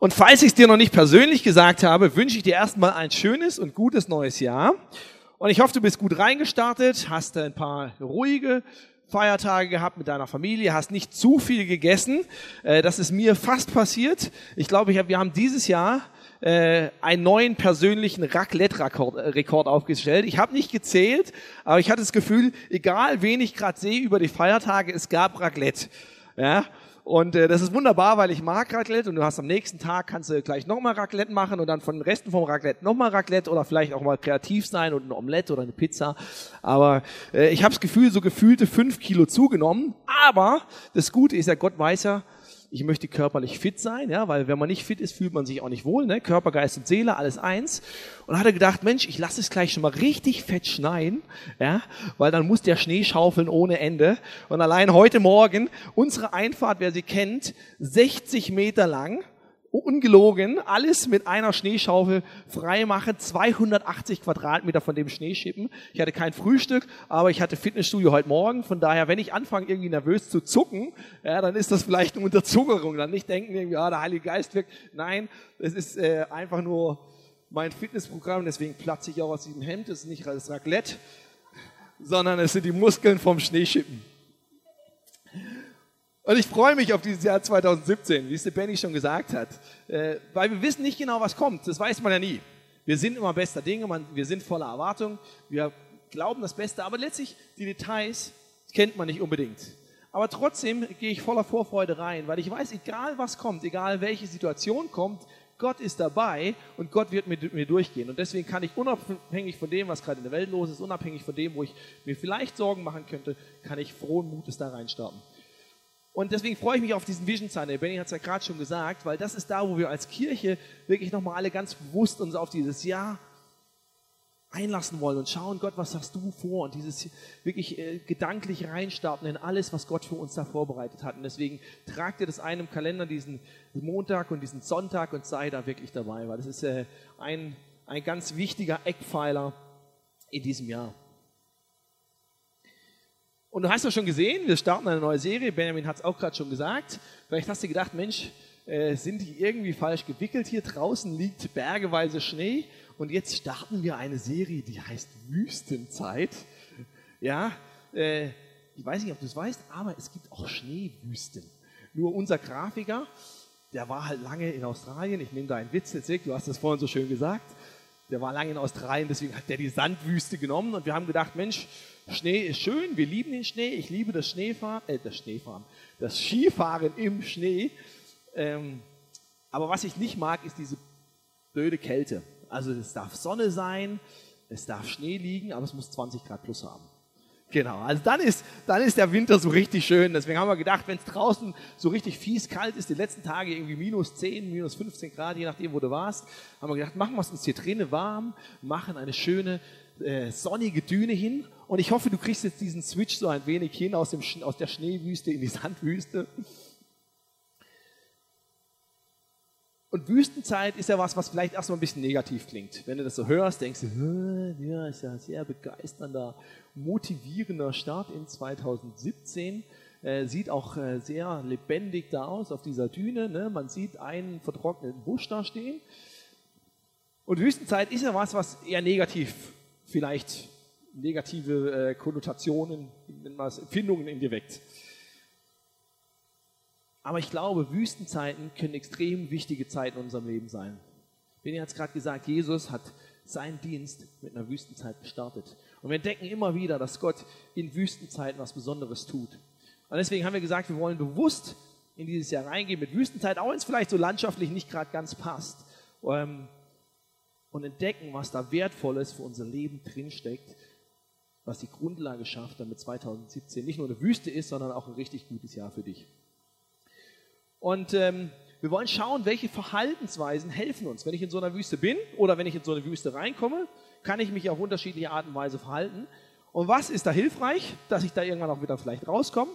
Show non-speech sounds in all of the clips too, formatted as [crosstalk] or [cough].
Und falls ich es dir noch nicht persönlich gesagt habe, wünsche ich dir erstmal ein schönes und gutes neues Jahr. Und ich hoffe, du bist gut reingestartet, hast ein paar ruhige Feiertage gehabt mit deiner Familie, hast nicht zu viel gegessen. Äh, das ist mir fast passiert. Ich glaube, wir haben dieses Jahr äh, einen neuen persönlichen Raclette-Rekord aufgestellt. Ich habe nicht gezählt, aber ich hatte das Gefühl, egal wen ich gerade sehe über die Feiertage, es gab Raclette. Ja, und äh, das ist wunderbar, weil ich mag Raclette und du hast am nächsten Tag kannst du gleich nochmal Raclette machen und dann von den Resten vom Raclette nochmal Raclette oder vielleicht auch mal kreativ sein und ein Omelette oder eine Pizza. Aber äh, ich habe das Gefühl, so gefühlte fünf Kilo zugenommen. Aber das Gute ist ja, Gott weiß ja, ich möchte körperlich fit sein, ja, weil wenn man nicht fit ist, fühlt man sich auch nicht wohl, ne? Körper, Geist und Seele, alles eins. Und hatte gedacht, Mensch, ich lasse es gleich schon mal richtig fett schneien, ja, weil dann muss der Schnee schaufeln ohne Ende. Und allein heute Morgen, unsere Einfahrt, wer sie kennt, 60 Meter lang, ungelogen, alles mit einer Schneeschaufel freimachen, 280 Quadratmeter von dem Schnee schippen. Ich hatte kein Frühstück, aber ich hatte Fitnessstudio heute Morgen. Von daher, wenn ich anfange, irgendwie nervös zu zucken, ja, dann ist das vielleicht eine Unterzuckerung. Dann nicht denken, irgendwie, ja, der Heilige Geist wirkt. Nein, es ist äh, einfach nur mein Fitnessprogramm. Deswegen platze ich auch aus diesem Hemd. Es ist nicht das Raclette, sondern es sind die Muskeln vom Schneeschippen. Und ich freue mich auf dieses Jahr 2017, wie es der Benny schon gesagt hat, äh, weil wir wissen nicht genau, was kommt. Das weiß man ja nie. Wir sind immer bester Dinge, man, wir sind voller Erwartung, wir glauben das Beste, aber letztlich die Details kennt man nicht unbedingt. Aber trotzdem gehe ich voller Vorfreude rein, weil ich weiß, egal was kommt, egal welche Situation kommt, Gott ist dabei und Gott wird mit mir durchgehen. Und deswegen kann ich unabhängig von dem, was gerade in der Welt los ist, unabhängig von dem, wo ich mir vielleicht Sorgen machen könnte, kann ich frohen Mutes da reinstarten. Und deswegen freue ich mich auf diesen Vision Sunday. Benny hat es ja gerade schon gesagt, weil das ist da, wo wir als Kirche wirklich nochmal alle ganz bewusst uns auf dieses Jahr einlassen wollen und schauen, Gott, was hast du vor? Und dieses wirklich äh, gedanklich reinstarten in alles, was Gott für uns da vorbereitet hat. Und deswegen tragt ihr das ein im Kalender, diesen Montag und diesen Sonntag und sei da wirklich dabei, weil das ist äh, ein, ein ganz wichtiger Eckpfeiler in diesem Jahr. Und du hast ja schon gesehen, wir starten eine neue Serie. Benjamin hat es auch gerade schon gesagt. Vielleicht hast du gedacht, Mensch, äh, sind die irgendwie falsch gewickelt? Hier draußen liegt bergeweise Schnee. Und jetzt starten wir eine Serie, die heißt Wüstenzeit. Ja, äh, ich weiß nicht, ob du es weißt, aber es gibt auch Schneewüsten. Nur unser Grafiker, der war halt lange in Australien. Ich nehme da einen Witz, jetzt, du hast das vorhin so schön gesagt. Der war lange in Australien, deswegen hat der die Sandwüste genommen. Und wir haben gedacht, Mensch, Schnee ist schön, wir lieben den Schnee, ich liebe das Schneefahren, äh, das Schneefahren, das Skifahren im Schnee. Ähm, aber was ich nicht mag, ist diese blöde Kälte. Also es darf Sonne sein, es darf Schnee liegen, aber es muss 20 Grad plus haben. Genau, also dann ist, dann ist der Winter so richtig schön. Deswegen haben wir gedacht, wenn es draußen so richtig fies kalt ist, die letzten Tage irgendwie minus 10, minus 15 Grad, je nachdem, wo du warst, haben wir gedacht, machen wir es uns hier drinnen warm, machen eine schöne äh, sonnige Düne hin und ich hoffe, du kriegst jetzt diesen Switch so ein wenig hin aus, dem, aus der Schneewüste in die [laughs] Sandwüste. Und Wüstenzeit ist ja was, was vielleicht erstmal ein bisschen negativ klingt. Wenn du das so hörst, denkst du, ja, ist ja ein sehr begeisternder, motivierender Start in 2017. Äh, sieht auch äh, sehr lebendig da aus auf dieser Düne. Ne? Man sieht einen vertrockneten Busch da stehen. Und Wüstenzeit ist ja was, was eher negativ vielleicht negative äh, Konnotationen, Empfindungen in dir weckt. Aber ich glaube, Wüstenzeiten können extrem wichtige Zeiten in unserem Leben sein. Benny hat es gerade gesagt, Jesus hat seinen Dienst mit einer Wüstenzeit gestartet. Und wir entdecken immer wieder, dass Gott in Wüstenzeiten was Besonderes tut. Und deswegen haben wir gesagt, wir wollen bewusst in dieses Jahr reingehen mit Wüstenzeit, auch wenn es vielleicht so landschaftlich nicht gerade ganz passt. Ähm, und entdecken, was da Wertvolles für unser Leben drinsteckt, was die Grundlage schafft, damit 2017 nicht nur eine Wüste ist, sondern auch ein richtig gutes Jahr für dich. Und ähm, wir wollen schauen, welche Verhaltensweisen helfen uns. Wenn ich in so einer Wüste bin oder wenn ich in so eine Wüste reinkomme, kann ich mich auf unterschiedliche Art und Weise verhalten. Und was ist da hilfreich, dass ich da irgendwann auch wieder vielleicht rauskomme?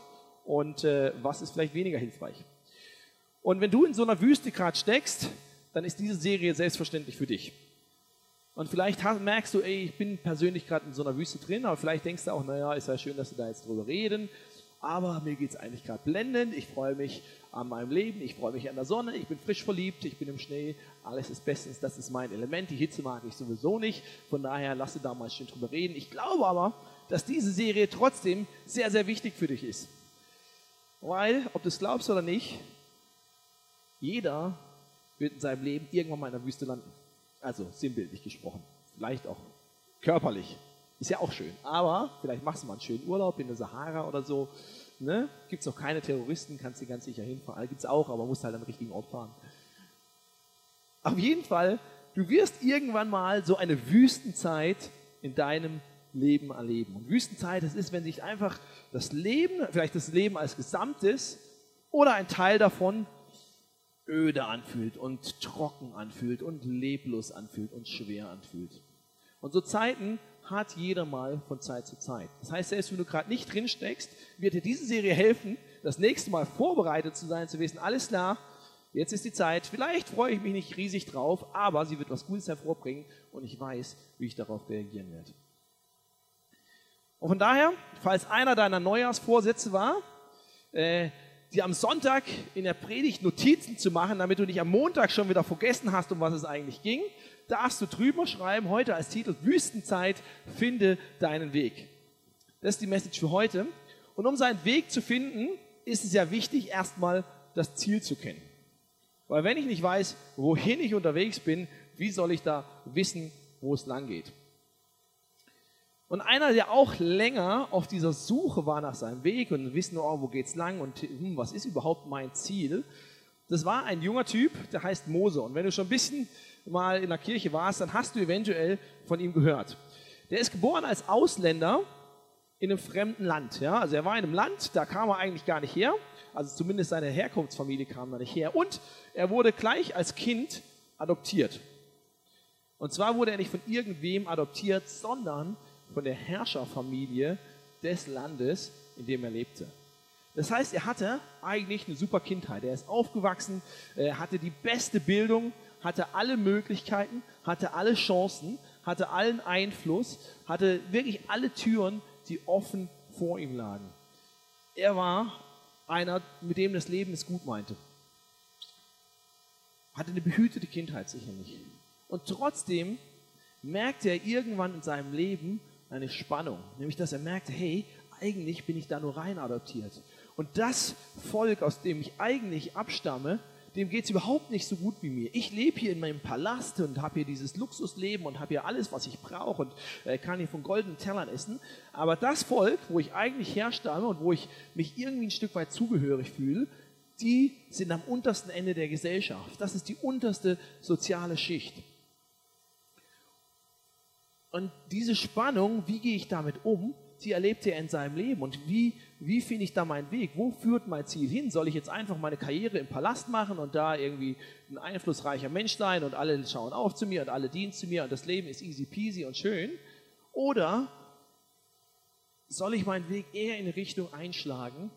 Und äh, was ist vielleicht weniger hilfreich? Und wenn du in so einer Wüste gerade steckst, dann ist diese Serie selbstverständlich für dich. Und vielleicht merkst du, ey, ich bin persönlich gerade in so einer Wüste drin, aber vielleicht denkst du auch, naja, ist ja schön, dass wir da jetzt drüber reden. aber mir geht es eigentlich gerade blendend. Ich freue mich an meinem Leben, ich freue mich an der Sonne, ich bin frisch verliebt, ich bin im Schnee, alles ist bestens, das ist mein Element. Die Hitze mag ich sowieso nicht, von daher lasse da mal schön drüber reden. Ich glaube aber, dass diese Serie trotzdem sehr, sehr wichtig für dich ist. Weil, ob du es glaubst oder nicht, jeder wird in seinem Leben irgendwann mal in der Wüste landen. Also sinnbildlich gesprochen. Vielleicht auch körperlich. Ist ja auch schön. Aber vielleicht machst du mal einen schönen Urlaub in der Sahara oder so. Ne? Gibt es noch keine Terroristen, kannst du ganz sicher hinfahren. Gibt es auch, aber musst halt am richtigen Ort fahren. Auf jeden Fall, du wirst irgendwann mal so eine Wüstenzeit in deinem Leben erleben. Und Wüstenzeit, das ist, wenn sich einfach das Leben, vielleicht das Leben als Gesamtes oder ein Teil davon öde anfühlt und trocken anfühlt und leblos anfühlt und schwer anfühlt. Und so Zeiten hat jeder mal von Zeit zu Zeit. Das heißt, selbst wenn du gerade nicht drin steckst, wird dir diese Serie helfen, das nächste Mal vorbereitet zu sein, zu wissen, alles klar, jetzt ist die Zeit, vielleicht freue ich mich nicht riesig drauf, aber sie wird was Gutes hervorbringen und ich weiß, wie ich darauf reagieren werde. Und von daher, falls einer deiner Neujahrsvorsätze war, äh, dir am Sonntag in der Predigt Notizen zu machen, damit du nicht am Montag schon wieder vergessen hast, um was es eigentlich ging, darfst du drüber schreiben, heute als Titel Wüstenzeit, finde deinen Weg. Das ist die Message für heute. Und um seinen Weg zu finden, ist es ja wichtig, erstmal das Ziel zu kennen. Weil wenn ich nicht weiß, wohin ich unterwegs bin, wie soll ich da wissen, wo es lang geht? Und einer, der auch länger auf dieser Suche war nach seinem Weg und wissen, oh, wo geht's lang und hm, was ist überhaupt mein Ziel, das war ein junger Typ, der heißt Mose. Und wenn du schon ein bisschen mal in der Kirche warst, dann hast du eventuell von ihm gehört. Der ist geboren als Ausländer in einem fremden Land. Ja? Also er war in einem Land, da kam er eigentlich gar nicht her. Also zumindest seine Herkunftsfamilie kam da nicht her. Und er wurde gleich als Kind adoptiert. Und zwar wurde er nicht von irgendwem adoptiert, sondern von der Herrscherfamilie des Landes, in dem er lebte. Das heißt, er hatte eigentlich eine super Kindheit. Er ist aufgewachsen, hatte die beste Bildung, hatte alle Möglichkeiten, hatte alle Chancen, hatte allen Einfluss, hatte wirklich alle Türen, die offen vor ihm lagen. Er war einer, mit dem das Leben es gut meinte. Hatte eine behütete Kindheit sicherlich. Und trotzdem merkte er irgendwann in seinem Leben, eine Spannung, nämlich dass er merkte, hey, eigentlich bin ich da nur rein adoptiert. Und das Volk, aus dem ich eigentlich abstamme, dem geht es überhaupt nicht so gut wie mir. Ich lebe hier in meinem Palast und habe hier dieses Luxusleben und habe hier alles, was ich brauche und äh, kann hier von goldenen Tellern essen. Aber das Volk, wo ich eigentlich herstamme und wo ich mich irgendwie ein Stück weit zugehörig fühle, die sind am untersten Ende der Gesellschaft. Das ist die unterste soziale Schicht. Und diese Spannung, wie gehe ich damit um, die erlebt er in seinem Leben. Und wie, wie finde ich da meinen Weg? Wo führt mein Ziel hin? Soll ich jetzt einfach meine Karriere im Palast machen und da irgendwie ein einflussreicher Mensch sein und alle schauen auf zu mir und alle dienen zu mir und das Leben ist easy peasy und schön? Oder soll ich meinen Weg eher in Richtung einschlagen,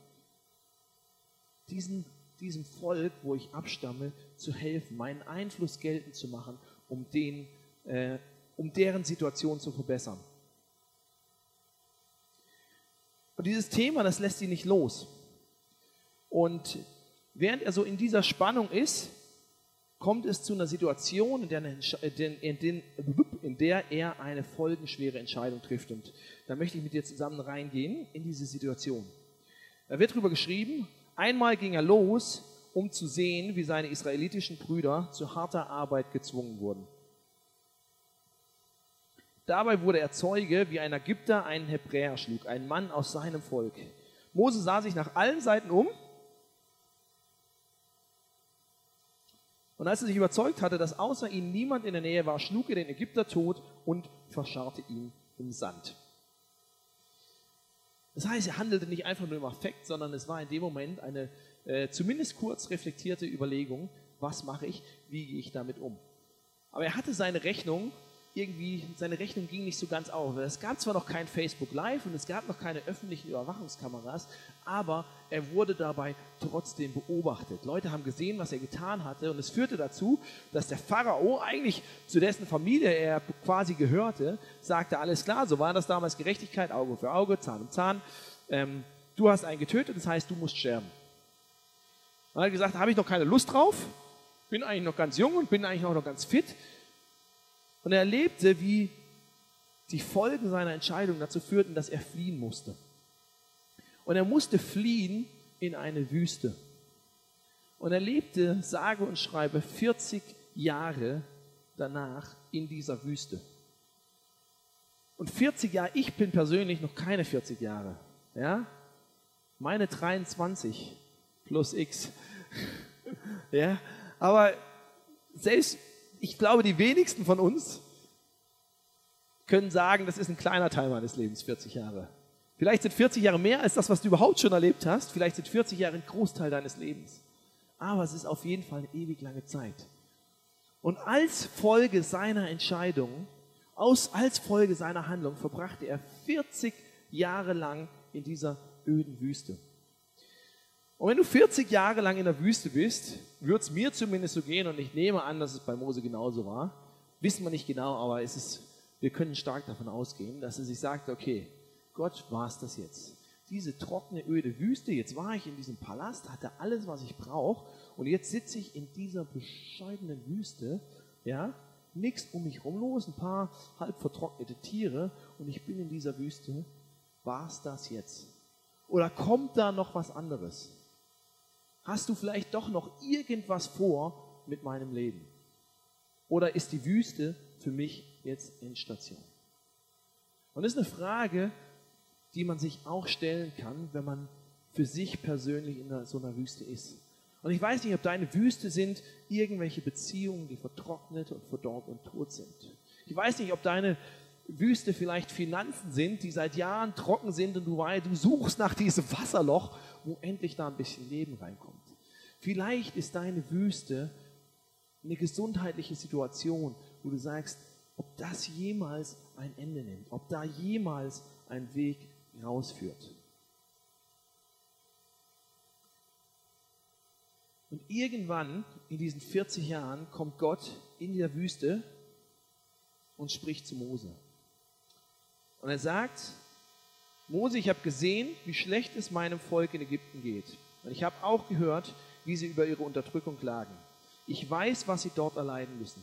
diesen, diesem Volk, wo ich abstamme, zu helfen, meinen Einfluss geltend zu machen, um den äh, um deren Situation zu verbessern. Und dieses Thema, das lässt ihn nicht los. Und während er so in dieser Spannung ist, kommt es zu einer Situation, in der, in, in der, er eine folgenschwere Entscheidung trifft. Und da möchte ich mit dir zusammen reingehen in diese Situation. Da wird darüber geschrieben, einmal ging er los, um zu sehen, wie seine israelitischen Brüder zu harter Arbeit gezwungen wurden. Dabei wurde er Zeuge, wie ein Ägypter einen Hebräer schlug, einen Mann aus seinem Volk. Mose sah sich nach allen Seiten um und als er sich überzeugt hatte, dass außer ihm niemand in der Nähe war, schlug er den Ägypter tot und verscharrte ihn im Sand. Das heißt, er handelte nicht einfach nur im Affekt, sondern es war in dem Moment eine äh, zumindest kurz reflektierte Überlegung, was mache ich, wie gehe ich damit um. Aber er hatte seine Rechnung irgendwie, seine Rechnung ging nicht so ganz auf. Es gab zwar noch kein Facebook Live und es gab noch keine öffentlichen Überwachungskameras, aber er wurde dabei trotzdem beobachtet. Leute haben gesehen, was er getan hatte und es führte dazu, dass der Pharao eigentlich zu dessen Familie er quasi gehörte, sagte, alles klar, so war das damals Gerechtigkeit, Auge für Auge, Zahn um Zahn. Ähm, du hast einen getötet, das heißt, du musst sterben. Er hat gesagt, habe ich noch keine Lust drauf, bin eigentlich noch ganz jung und bin eigentlich auch noch ganz fit. Und er erlebte, wie die Folgen seiner Entscheidung dazu führten, dass er fliehen musste. Und er musste fliehen in eine Wüste. Und er lebte, sage und schreibe, 40 Jahre danach in dieser Wüste. Und 40 Jahre, ich bin persönlich noch keine 40 Jahre. Ja? Meine 23 plus X. [laughs] ja? Aber selbst, ich glaube, die wenigsten von uns können sagen, das ist ein kleiner Teil meines Lebens, 40 Jahre. Vielleicht sind 40 Jahre mehr als das, was du überhaupt schon erlebt hast. Vielleicht sind 40 Jahre ein Großteil deines Lebens. Aber es ist auf jeden Fall eine ewig lange Zeit. Und als Folge seiner Entscheidung, aus, als Folge seiner Handlung, verbrachte er 40 Jahre lang in dieser öden Wüste. Und wenn du 40 Jahre lang in der Wüste bist, wird es mir zumindest so gehen, und ich nehme an, dass es bei Mose genauso war, wissen wir nicht genau, aber es ist, wir können stark davon ausgehen, dass er sich sagt, okay, Gott, war es das jetzt? Diese trockene, öde Wüste, jetzt war ich in diesem Palast, hatte alles, was ich brauche, und jetzt sitze ich in dieser bescheidenen Wüste, ja, nichts um mich rum los, ein paar halb vertrocknete Tiere, und ich bin in dieser Wüste. War es das jetzt? Oder kommt da noch was anderes? Hast du vielleicht doch noch irgendwas vor mit meinem Leben? Oder ist die Wüste für mich jetzt Endstation? Und das ist eine Frage, die man sich auch stellen kann, wenn man für sich persönlich in so einer Wüste ist. Und ich weiß nicht, ob deine Wüste sind irgendwelche Beziehungen, die vertrocknet und verdorrt und tot sind. Ich weiß nicht, ob deine Wüste vielleicht Finanzen sind, die seit Jahren trocken sind und du, du suchst nach diesem Wasserloch, wo endlich da ein bisschen Leben reinkommt. Vielleicht ist deine Wüste eine gesundheitliche Situation, wo du sagst, ob das jemals ein Ende nimmt, ob da jemals ein Weg rausführt. Und irgendwann in diesen 40 Jahren kommt Gott in der Wüste und spricht zu Mose. Und er sagt, Mose, ich habe gesehen, wie schlecht es meinem Volk in Ägypten geht. Und ich habe auch gehört, wie sie über ihre Unterdrückung klagen. Ich weiß, was sie dort erleiden müssen.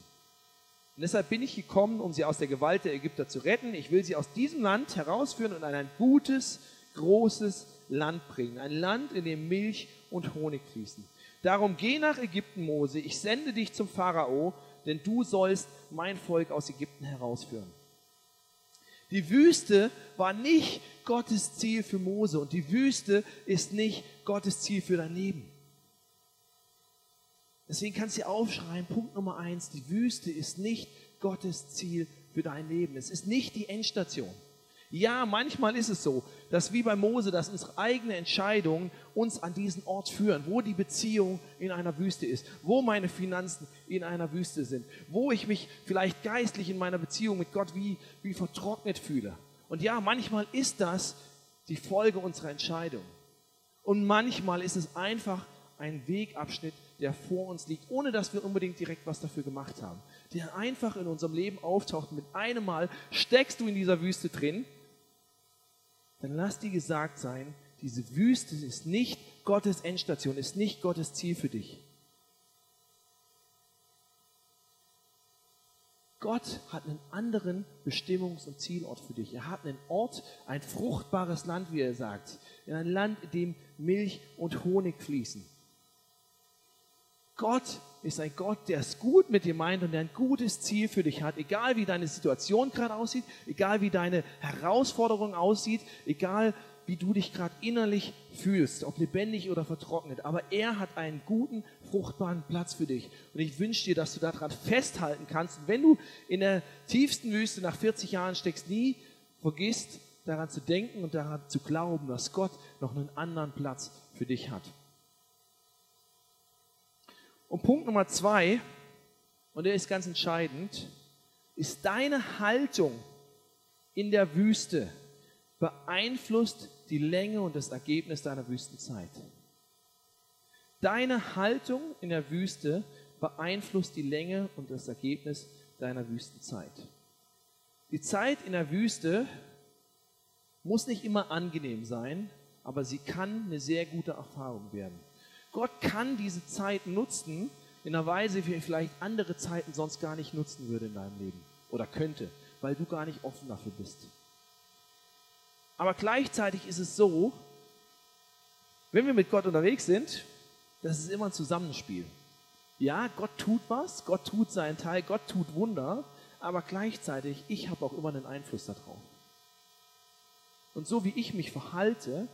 Und deshalb bin ich gekommen, um sie aus der Gewalt der Ägypter zu retten. Ich will sie aus diesem Land herausführen und in ein gutes, großes Land bringen. Ein Land, in dem Milch und Honig fließen. Darum geh nach Ägypten, Mose. Ich sende dich zum Pharao, denn du sollst mein Volk aus Ägypten herausführen. Die Wüste war nicht Gottes Ziel für Mose und die Wüste ist nicht Gottes Ziel für dein Leben. Deswegen kannst du aufschreiben, Punkt Nummer eins, die Wüste ist nicht Gottes Ziel für dein Leben. Es ist nicht die Endstation. Ja, manchmal ist es so, dass wie bei Mose, dass unsere eigene Entscheidungen uns an diesen Ort führen, wo die Beziehung in einer Wüste ist, wo meine Finanzen in einer Wüste sind, wo ich mich vielleicht geistlich in meiner Beziehung mit Gott wie, wie vertrocknet fühle. Und ja, manchmal ist das die Folge unserer Entscheidung. Und manchmal ist es einfach ein Wegabschnitt, der vor uns liegt, ohne dass wir unbedingt direkt was dafür gemacht haben. Der einfach in unserem Leben auftaucht. Mit einem Mal steckst du in dieser Wüste drin. Dann lass dir gesagt sein, diese Wüste ist nicht Gottes Endstation, ist nicht Gottes Ziel für dich. Gott hat einen anderen Bestimmungs- und Zielort für dich. Er hat einen Ort, ein fruchtbares Land, wie er sagt. In ein Land, in dem Milch und Honig fließen. Gott ist ein Gott, der es gut mit dir meint und der ein gutes Ziel für dich hat. Egal wie deine Situation gerade aussieht, egal wie deine Herausforderung aussieht, egal wie du dich gerade innerlich fühlst, ob lebendig oder vertrocknet. Aber er hat einen guten, fruchtbaren Platz für dich. Und ich wünsche dir, dass du daran festhalten kannst. Und wenn du in der tiefsten Wüste nach 40 Jahren steckst, nie vergisst, daran zu denken und daran zu glauben, dass Gott noch einen anderen Platz für dich hat. Und Punkt Nummer zwei, und der ist ganz entscheidend, ist deine Haltung in der Wüste beeinflusst die Länge und das Ergebnis deiner Wüstenzeit. Deine Haltung in der Wüste beeinflusst die Länge und das Ergebnis deiner Wüstenzeit. Die Zeit in der Wüste muss nicht immer angenehm sein, aber sie kann eine sehr gute Erfahrung werden. Gott kann diese Zeit nutzen in einer Weise, wie er vielleicht andere Zeiten sonst gar nicht nutzen würde in deinem Leben oder könnte, weil du gar nicht offen dafür bist. Aber gleichzeitig ist es so, wenn wir mit Gott unterwegs sind, das ist immer ein Zusammenspiel. Ja, Gott tut was, Gott tut seinen Teil, Gott tut Wunder, aber gleichzeitig, ich habe auch immer einen Einfluss darauf. Und so wie ich mich verhalte,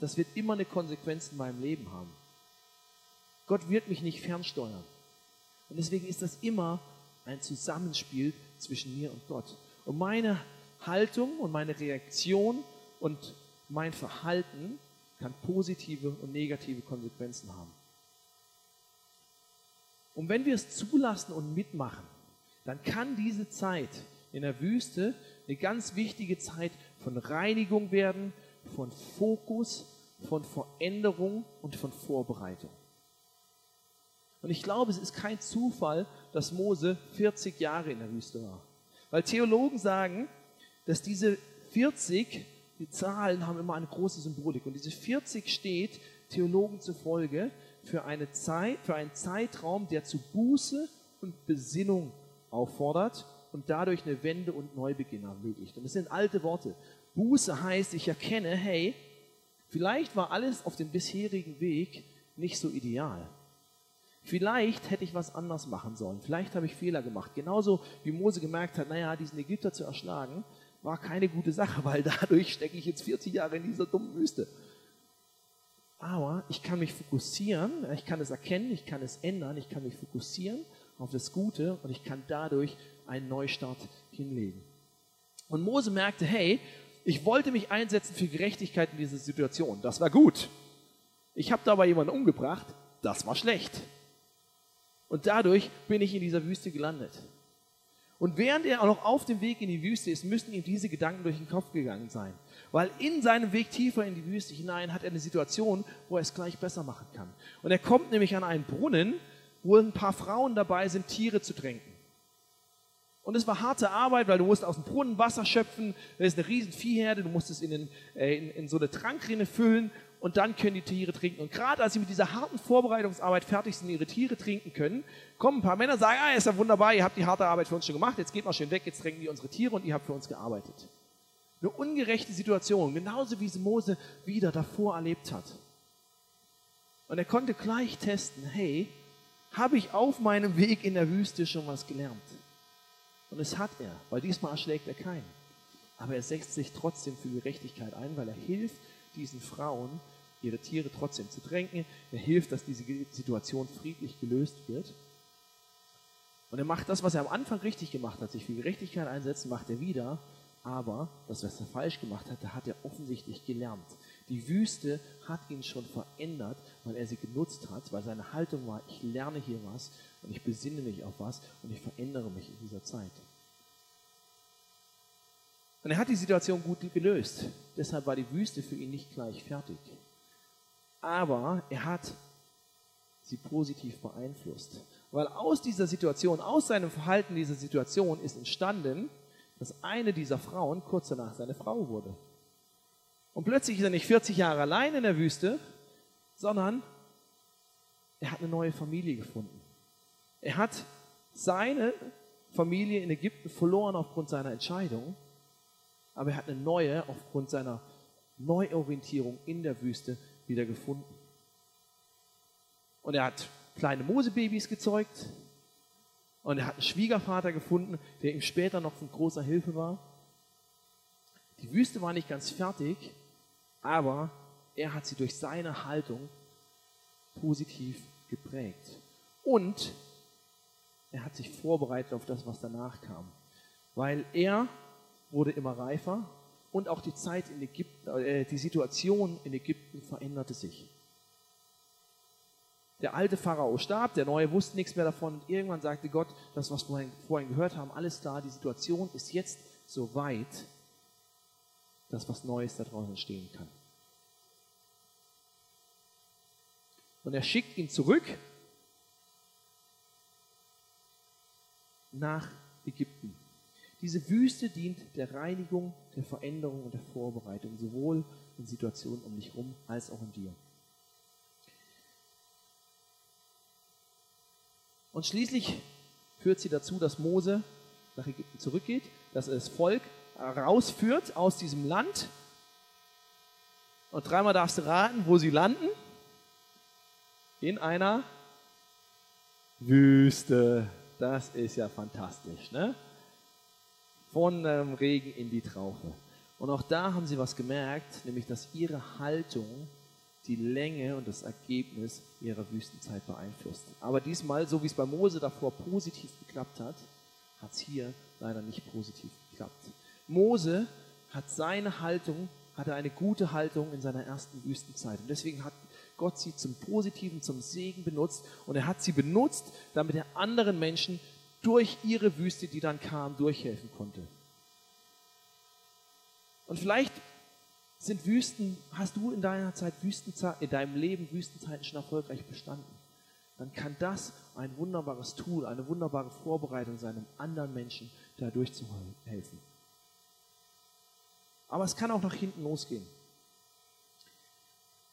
das wird immer eine Konsequenz in meinem Leben haben. Gott wird mich nicht fernsteuern. Und deswegen ist das immer ein Zusammenspiel zwischen mir und Gott. Und meine Haltung und meine Reaktion und mein Verhalten kann positive und negative Konsequenzen haben. Und wenn wir es zulassen und mitmachen, dann kann diese Zeit in der Wüste eine ganz wichtige Zeit von Reinigung werden, von Fokus, von Veränderung und von Vorbereitung. Und ich glaube, es ist kein Zufall, dass Mose 40 Jahre in der Wüste war. Weil Theologen sagen, dass diese 40, die Zahlen haben immer eine große Symbolik. Und diese 40 steht Theologen zufolge für, eine Zeit, für einen Zeitraum, der zu Buße und Besinnung auffordert und dadurch eine Wende und Neubeginn ermöglicht. Und das sind alte Worte. Buße heißt, ich erkenne, hey, vielleicht war alles auf dem bisherigen Weg nicht so ideal. Vielleicht hätte ich was anders machen sollen. Vielleicht habe ich Fehler gemacht. Genauso wie Mose gemerkt hat, naja, diesen Ägypter zu erschlagen, war keine gute Sache, [laughs] weil dadurch stecke ich jetzt 40 Jahre in dieser dummen Wüste. Aber ich kann mich fokussieren, ich kann es erkennen, ich kann es ändern, ich kann mich fokussieren auf das Gute und ich kann dadurch einen Neustart hinlegen. Und Mose merkte, hey, ich wollte mich einsetzen für Gerechtigkeit in dieser Situation. Das war gut. Ich habe dabei jemanden umgebracht. Das war schlecht. Und dadurch bin ich in dieser Wüste gelandet. Und während er auch noch auf dem Weg in die Wüste ist, müssen ihm diese Gedanken durch den Kopf gegangen sein. Weil in seinem Weg tiefer in die Wüste hinein hat er eine Situation, wo er es gleich besser machen kann. Und er kommt nämlich an einen Brunnen, wo ein paar Frauen dabei sind, Tiere zu tränken. Und es war harte Arbeit, weil du musst aus dem Brunnen Wasser schöpfen, da ist eine riesen Viehherde, du musst es in, den, äh, in, in so eine Trankrinne füllen und dann können die Tiere trinken. Und gerade als sie mit dieser harten Vorbereitungsarbeit fertig sind, ihre Tiere trinken können, kommen ein paar Männer und sagen, ah, ist ja wunderbar, ihr habt die harte Arbeit für uns schon gemacht, jetzt geht mal schön weg, jetzt tränken die unsere Tiere und ihr habt für uns gearbeitet. Eine ungerechte Situation, genauso wie sie Mose wieder davor erlebt hat. Und er konnte gleich testen, hey, habe ich auf meinem Weg in der Wüste schon was gelernt? Und es hat er, weil diesmal erschlägt er keinen. Aber er setzt sich trotzdem für Gerechtigkeit ein, weil er hilft diesen Frauen, ihre Tiere trotzdem zu tränken. Er hilft, dass diese Situation friedlich gelöst wird. Und er macht das, was er am Anfang richtig gemacht hat, sich für Gerechtigkeit einsetzen, macht er wieder. Aber das, was er falsch gemacht hat, hat er offensichtlich gelernt. Die Wüste hat ihn schon verändert, weil er sie genutzt hat, weil seine Haltung war, ich lerne hier was und ich besinne mich auf was und ich verändere mich in dieser Zeit. Und er hat die Situation gut gelöst. Deshalb war die Wüste für ihn nicht gleich fertig. Aber er hat sie positiv beeinflusst. Weil aus dieser Situation, aus seinem Verhalten dieser Situation ist entstanden, dass eine dieser Frauen kurz danach seine Frau wurde. Und plötzlich ist er nicht 40 Jahre allein in der Wüste, sondern er hat eine neue Familie gefunden. Er hat seine Familie in Ägypten verloren aufgrund seiner Entscheidung, aber er hat eine neue aufgrund seiner Neuorientierung in der Wüste wieder gefunden. Und er hat kleine Mosebabys gezeugt und er hat einen Schwiegervater gefunden, der ihm später noch von großer Hilfe war. Die Wüste war nicht ganz fertig, aber er hat sie durch seine Haltung positiv geprägt. Und er hat sich vorbereitet auf das, was danach kam. Weil er wurde immer reifer und auch die Zeit in Ägypten, äh, die Situation in Ägypten veränderte sich. Der alte Pharao starb, der neue wusste nichts mehr davon und irgendwann sagte Gott, das, was wir vorhin gehört haben, alles klar, die Situation ist jetzt so weit, dass was Neues da draußen entstehen kann. Und er schickt ihn zurück nach Ägypten. Diese Wüste dient der Reinigung, der Veränderung und der Vorbereitung, sowohl in Situationen um dich rum als auch in dir. Und schließlich führt sie dazu, dass Mose nach Ägypten zurückgeht, dass er das Volk rausführt aus diesem Land. Und dreimal darfst du raten, wo sie landen. In einer Wüste. Das ist ja fantastisch, ne? Von ähm, Regen in die Traufe. Und auch da haben sie was gemerkt, nämlich dass ihre Haltung die Länge und das Ergebnis ihrer Wüstenzeit beeinflusst. Aber diesmal, so wie es bei Mose davor positiv geklappt hat, hat es hier leider nicht positiv geklappt. Mose hat seine Haltung, hatte eine gute Haltung in seiner ersten Wüstenzeit. Und deswegen hat Gott sie zum Positiven, zum Segen benutzt. Und er hat sie benutzt, damit er anderen Menschen durch ihre Wüste, die dann kam, durchhelfen konnte. Und vielleicht sind Wüsten, hast du in deiner Zeit Wüstenzeit, in deinem Leben Wüstenzeiten schon erfolgreich bestanden? Dann kann das ein wunderbares Tool, eine wunderbare Vorbereitung sein, um anderen Menschen da durchzuhelfen. Aber es kann auch nach hinten losgehen.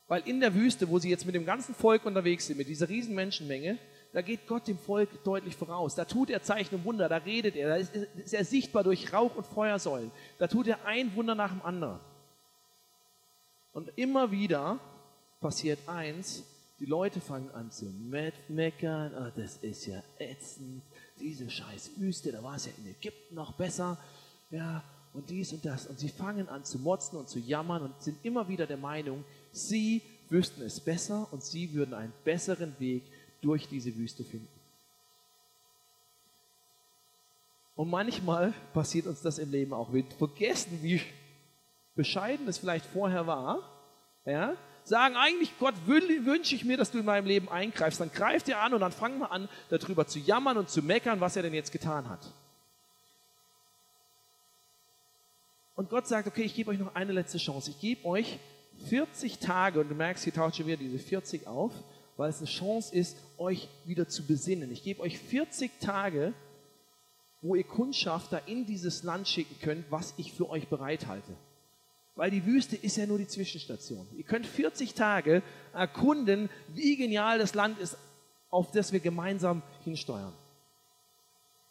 Weil in der Wüste, wo sie jetzt mit dem ganzen Volk unterwegs sind, mit dieser riesen Menschenmenge, da geht Gott dem Volk deutlich voraus. Da tut er Zeichen und Wunder, da redet er, da ist, ist er sichtbar durch Rauch und Feuersäulen. Da tut er ein Wunder nach dem anderen. Und immer wieder passiert eins, die Leute fangen an zu meckern, oh, das ist ja ätzend, diese scheiß Wüste, da war es ja in Ägypten noch besser, ja, und dies und das. Und sie fangen an zu motzen und zu jammern und sind immer wieder der Meinung, sie wüssten es besser und sie würden einen besseren Weg durch diese Wüste finden. Und manchmal passiert uns das im Leben auch. Wir vergessen, wie bescheiden es vielleicht vorher war, ja, sagen eigentlich, Gott, wünsche ich mir, dass du in meinem Leben eingreifst. Dann greift er an und dann fangen wir an, darüber zu jammern und zu meckern, was er denn jetzt getan hat. Und Gott sagt, okay, ich gebe euch noch eine letzte Chance. Ich gebe euch 40 Tage, und du merkst, hier taucht schon wieder diese 40 auf, weil es eine Chance ist, euch wieder zu besinnen. Ich gebe euch 40 Tage, wo ihr Kundschafter in dieses Land schicken könnt, was ich für euch bereithalte. Weil die Wüste ist ja nur die Zwischenstation. Ihr könnt 40 Tage erkunden, wie genial das Land ist, auf das wir gemeinsam hinsteuern.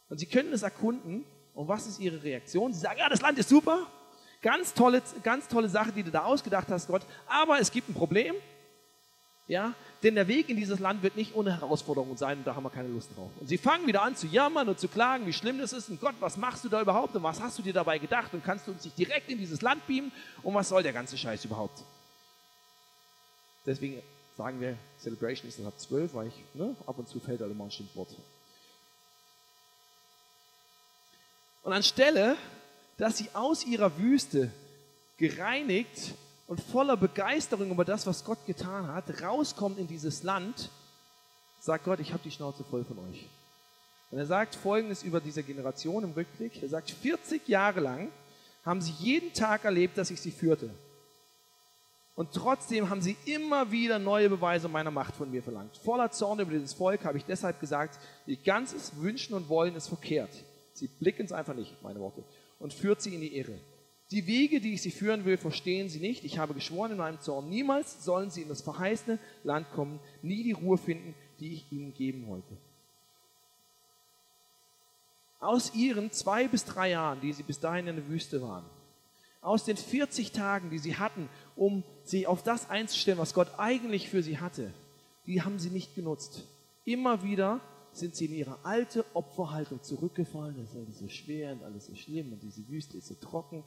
Und sie können es erkunden. Und was ist ihre Reaktion? Sie sagen, ja, das Land ist super. Ganz tolle, ganz tolle Sache, die du da ausgedacht hast, Gott. Aber es gibt ein Problem. Ja, denn der Weg in dieses Land wird nicht ohne Herausforderungen sein und da haben wir keine Lust drauf. Und sie fangen wieder an zu jammern und zu klagen, wie schlimm das ist und Gott, was machst du da überhaupt und was hast du dir dabei gedacht und kannst du uns nicht direkt in dieses Land beamen und was soll der ganze Scheiß überhaupt? Deswegen sagen wir, Celebration ist ab 12, weil ich, ne, ab und zu fällt halt immer ein Stimmwort. Und anstelle, dass sie aus ihrer Wüste gereinigt und voller Begeisterung über das, was Gott getan hat, rauskommt in dieses Land, sagt Gott, ich habe die Schnauze voll von euch. Und er sagt Folgendes über diese Generation im Rückblick. Er sagt, 40 Jahre lang haben sie jeden Tag erlebt, dass ich sie führte. Und trotzdem haben sie immer wieder neue Beweise meiner Macht von mir verlangt. Voller Zorn über dieses Volk habe ich deshalb gesagt, ihr ganzes Wünschen und Wollen ist verkehrt. Sie blicken es einfach nicht, meine Worte, und führt sie in die Irre. Die Wege, die ich sie führen will, verstehen sie nicht. Ich habe geschworen in meinem Zorn, niemals sollen sie in das verheißene Land kommen, nie die Ruhe finden, die ich ihnen geben wollte. Aus ihren zwei bis drei Jahren, die sie bis dahin in der Wüste waren, aus den 40 Tagen, die sie hatten, um sie auf das einzustellen, was Gott eigentlich für sie hatte, die haben sie nicht genutzt. Immer wieder sind sie in ihre alte Opferhaltung zurückgefallen. Das ist alles so schwer und alles so schlimm und diese Wüste ist so trocken.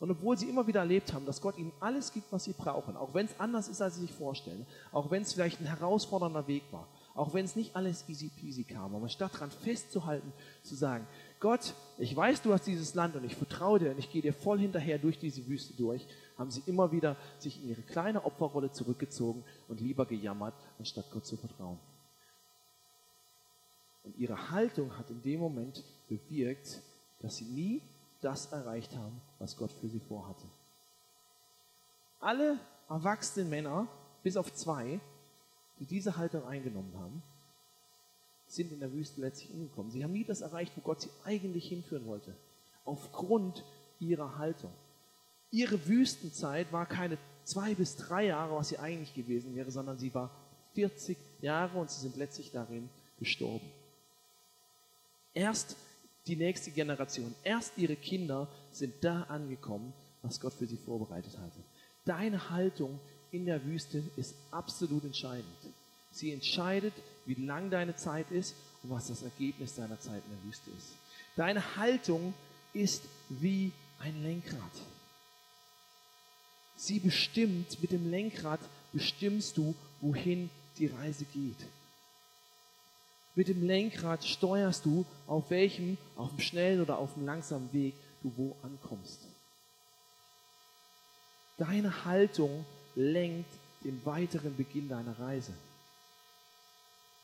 Und obwohl sie immer wieder erlebt haben, dass Gott ihnen alles gibt, was sie brauchen, auch wenn es anders ist, als sie sich vorstellen, auch wenn es vielleicht ein herausfordernder Weg war, auch wenn es nicht alles easy peasy kam, aber statt daran festzuhalten, zu sagen, Gott, ich weiß, du hast dieses Land und ich vertraue dir und ich gehe dir voll hinterher durch diese Wüste durch, haben sie immer wieder sich in ihre kleine Opferrolle zurückgezogen und lieber gejammert, anstatt Gott zu vertrauen. Und ihre Haltung hat in dem Moment bewirkt, dass sie nie das erreicht haben, was Gott für sie vorhatte. Alle erwachsenen Männer, bis auf zwei, die diese Haltung eingenommen haben, sind in der Wüste letztlich umgekommen. Sie haben nie das erreicht, wo Gott sie eigentlich hinführen wollte. Aufgrund ihrer Haltung. Ihre Wüstenzeit war keine zwei bis drei Jahre, was sie eigentlich gewesen wäre, sondern sie war 40 Jahre und sie sind letztlich darin gestorben. Erst die nächste Generation, erst ihre Kinder sind da angekommen, was Gott für sie vorbereitet hatte. Deine Haltung in der Wüste ist absolut entscheidend. Sie entscheidet, wie lang deine Zeit ist und was das Ergebnis deiner Zeit in der Wüste ist. Deine Haltung ist wie ein Lenkrad. Sie bestimmt, mit dem Lenkrad bestimmst du, wohin die Reise geht. Mit dem Lenkrad steuerst du, auf welchem, auf dem schnellen oder auf dem langsamen Weg du wo ankommst. Deine Haltung lenkt den weiteren Beginn deiner Reise.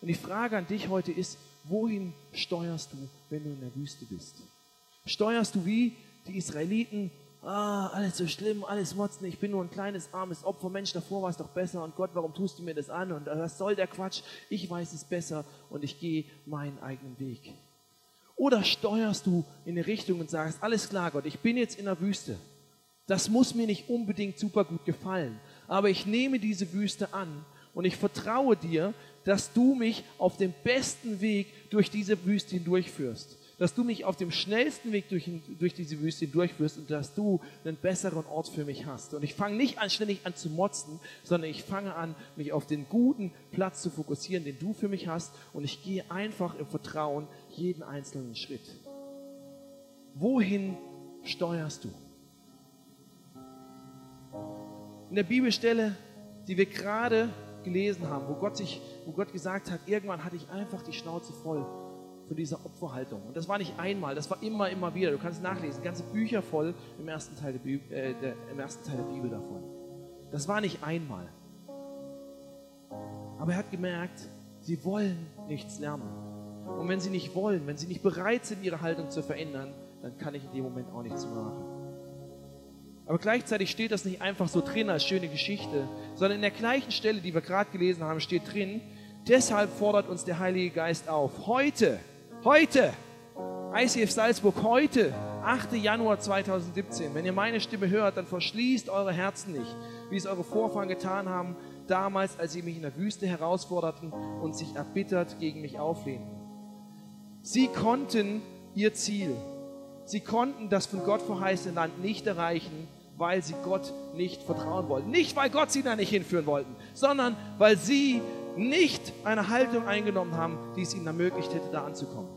Und die Frage an dich heute ist, wohin steuerst du, wenn du in der Wüste bist? Steuerst du wie die Israeliten, ah, alles so schlimm, alles motzen, ich bin nur ein kleines, armes Opfer, Mensch, davor war es doch besser. Und Gott, warum tust du mir das an? Und was soll der Quatsch, ich weiß es besser. Und ich gehe meinen eigenen Weg. Oder steuerst du in eine Richtung und sagst, alles klar Gott, ich bin jetzt in der Wüste, das muss mir nicht unbedingt super gut gefallen, aber ich nehme diese Wüste an und ich vertraue dir, dass du mich auf dem besten Weg durch diese Wüste hindurchführst. Dass du mich auf dem schnellsten Weg durch, durch diese Wüste hindurchführst und dass du einen besseren Ort für mich hast. Und ich fange nicht an, ständig an zu motzen, sondern ich fange an, mich auf den guten Platz zu fokussieren, den du für mich hast. Und ich gehe einfach im Vertrauen jeden einzelnen Schritt. Wohin steuerst du? in der Bibelstelle, die wir gerade gelesen haben, wo Gott, sich, wo Gott gesagt hat, irgendwann hatte ich einfach die Schnauze voll von dieser Opferhaltung. Und das war nicht einmal, das war immer, immer wieder. Du kannst nachlesen, ganze Bücher voll im ersten Teil der, Bibel, äh, der, im ersten Teil der Bibel davon. Das war nicht einmal. Aber er hat gemerkt, sie wollen nichts lernen. Und wenn sie nicht wollen, wenn sie nicht bereit sind, ihre Haltung zu verändern, dann kann ich in dem Moment auch nichts machen. Aber gleichzeitig steht das nicht einfach so drin als schöne Geschichte, sondern in der gleichen Stelle, die wir gerade gelesen haben, steht drin, deshalb fordert uns der Heilige Geist auf. Heute, heute, ICF Salzburg, heute, 8. Januar 2017, wenn ihr meine Stimme hört, dann verschließt eure Herzen nicht, wie es eure Vorfahren getan haben, damals, als sie mich in der Wüste herausforderten und sich erbittert gegen mich auflehnten. Sie konnten ihr Ziel, sie konnten das von Gott verheißene Land nicht erreichen, weil sie Gott nicht vertrauen wollten. Nicht, weil Gott sie da nicht hinführen wollten, sondern weil sie nicht eine Haltung eingenommen haben, die es ihnen ermöglicht hätte, da anzukommen.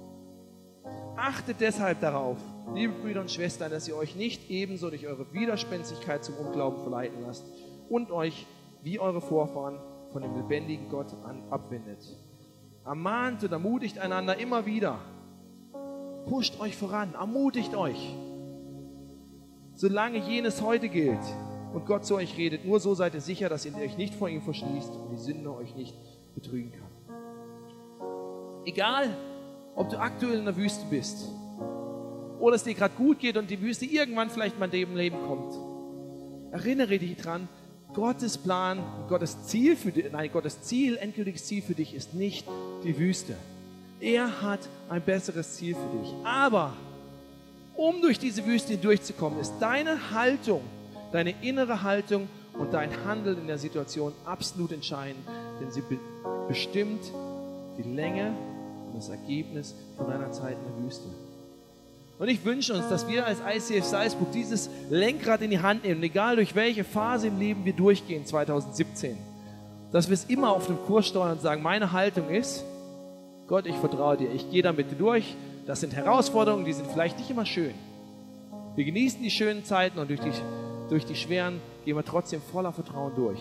Achtet deshalb darauf, liebe Brüder und Schwestern, dass ihr euch nicht ebenso durch eure Widerspenstigkeit zum Unglauben verleiten lasst und euch, wie eure Vorfahren, von dem lebendigen Gott an, abwendet. Ermahnt und ermutigt einander immer wieder. Pusht euch voran, ermutigt euch solange jenes heute gilt und Gott zu euch redet. Nur so seid ihr sicher, dass ihr euch nicht vor ihm verschließt und die Sünde euch nicht betrügen kann. Egal, ob du aktuell in der Wüste bist oder es dir gerade gut geht und die Wüste irgendwann vielleicht mal in deinem Leben kommt, erinnere dich dran, Gottes Plan, Gottes Ziel für dich, nein, Gottes Ziel, endgültiges Ziel für dich ist nicht die Wüste. Er hat ein besseres Ziel für dich. Aber um durch diese Wüste durchzukommen, ist deine Haltung, deine innere Haltung und dein Handeln in der Situation absolut entscheidend, denn sie bestimmt die Länge und das Ergebnis von deiner Zeit in der Wüste. Und ich wünsche uns, dass wir als ICF Salzburg dieses Lenkrad in die Hand nehmen, egal durch welche Phase im Leben wir durchgehen 2017, dass wir es immer auf dem Kurs steuern und sagen, meine Haltung ist, Gott, ich vertraue dir, ich gehe damit durch, das sind Herausforderungen, die sind vielleicht nicht immer schön. Wir genießen die schönen Zeiten und durch die, durch die schweren gehen wir trotzdem voller Vertrauen durch.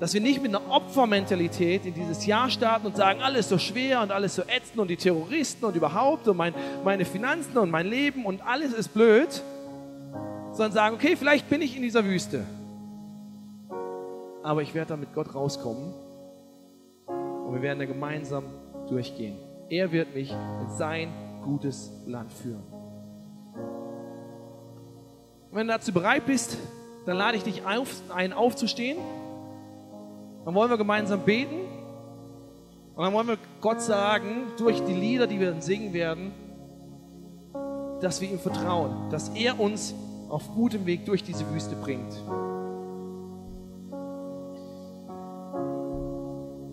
Dass wir nicht mit einer Opfermentalität in dieses Jahr starten und sagen, alles so schwer und alles so ätzend und die Terroristen und überhaupt und mein, meine Finanzen und mein Leben und alles ist blöd, sondern sagen, okay, vielleicht bin ich in dieser Wüste, aber ich werde da mit Gott rauskommen und wir werden da gemeinsam durchgehen. Er wird mich in sein gutes Land führen wenn du dazu bereit bist, dann lade ich dich auf, ein, aufzustehen. Dann wollen wir gemeinsam beten. Und dann wollen wir Gott sagen, durch die Lieder, die wir singen werden, dass wir ihm vertrauen, dass er uns auf gutem Weg durch diese Wüste bringt.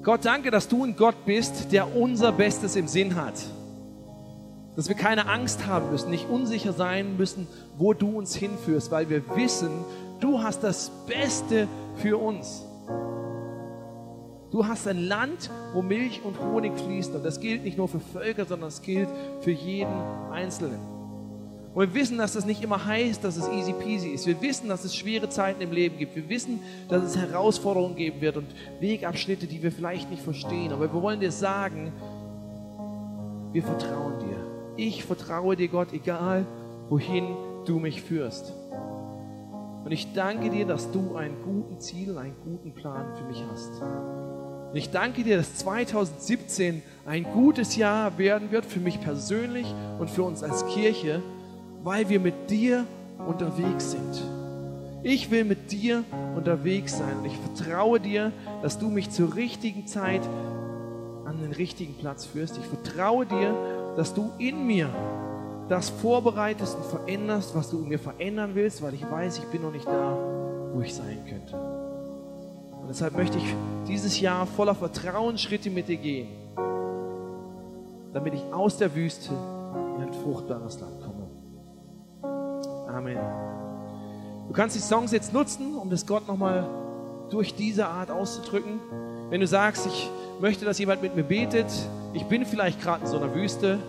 Gott, danke, dass du ein Gott bist, der unser Bestes im Sinn hat. Dass wir keine Angst haben müssen, nicht unsicher sein müssen, wo du uns hinführst, weil wir wissen, du hast das Beste für uns. Du hast ein Land, wo Milch und Honig fließt. Und das gilt nicht nur für Völker, sondern es gilt für jeden Einzelnen. Und wir wissen, dass das nicht immer heißt, dass es easy peasy ist. Wir wissen, dass es schwere Zeiten im Leben gibt. Wir wissen, dass es Herausforderungen geben wird und Wegabschnitte, die wir vielleicht nicht verstehen. Aber wir wollen dir sagen, wir vertrauen. Ich vertraue dir, Gott, egal wohin du mich führst. Und ich danke dir, dass du einen guten Ziel, einen guten Plan für mich hast. Und ich danke dir, dass 2017 ein gutes Jahr werden wird für mich persönlich und für uns als Kirche, weil wir mit dir unterwegs sind. Ich will mit dir unterwegs sein und ich vertraue dir, dass du mich zur richtigen Zeit an den richtigen Platz führst. Ich vertraue dir, dass du in mir das vorbereitest und veränderst, was du in mir verändern willst, weil ich weiß, ich bin noch nicht da, wo ich sein könnte. Und deshalb möchte ich dieses Jahr voller Vertrauen Schritte mit dir gehen, damit ich aus der Wüste in ein fruchtbares Land komme. Amen. Du kannst die Songs jetzt nutzen, um das Gott nochmal durch diese Art auszudrücken. Wenn du sagst, ich möchte, dass jemand mit mir betet, ich bin vielleicht gerade in so einer Wüste,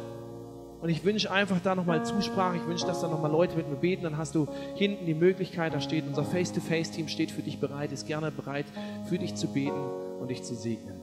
und ich wünsche einfach da nochmal Zusprache. Ich wünsche, dass da nochmal Leute mit mir beten. Dann hast du hinten die Möglichkeit, da steht unser Face-to-Face-Team, steht für dich bereit, ist gerne bereit, für dich zu beten und dich zu segnen.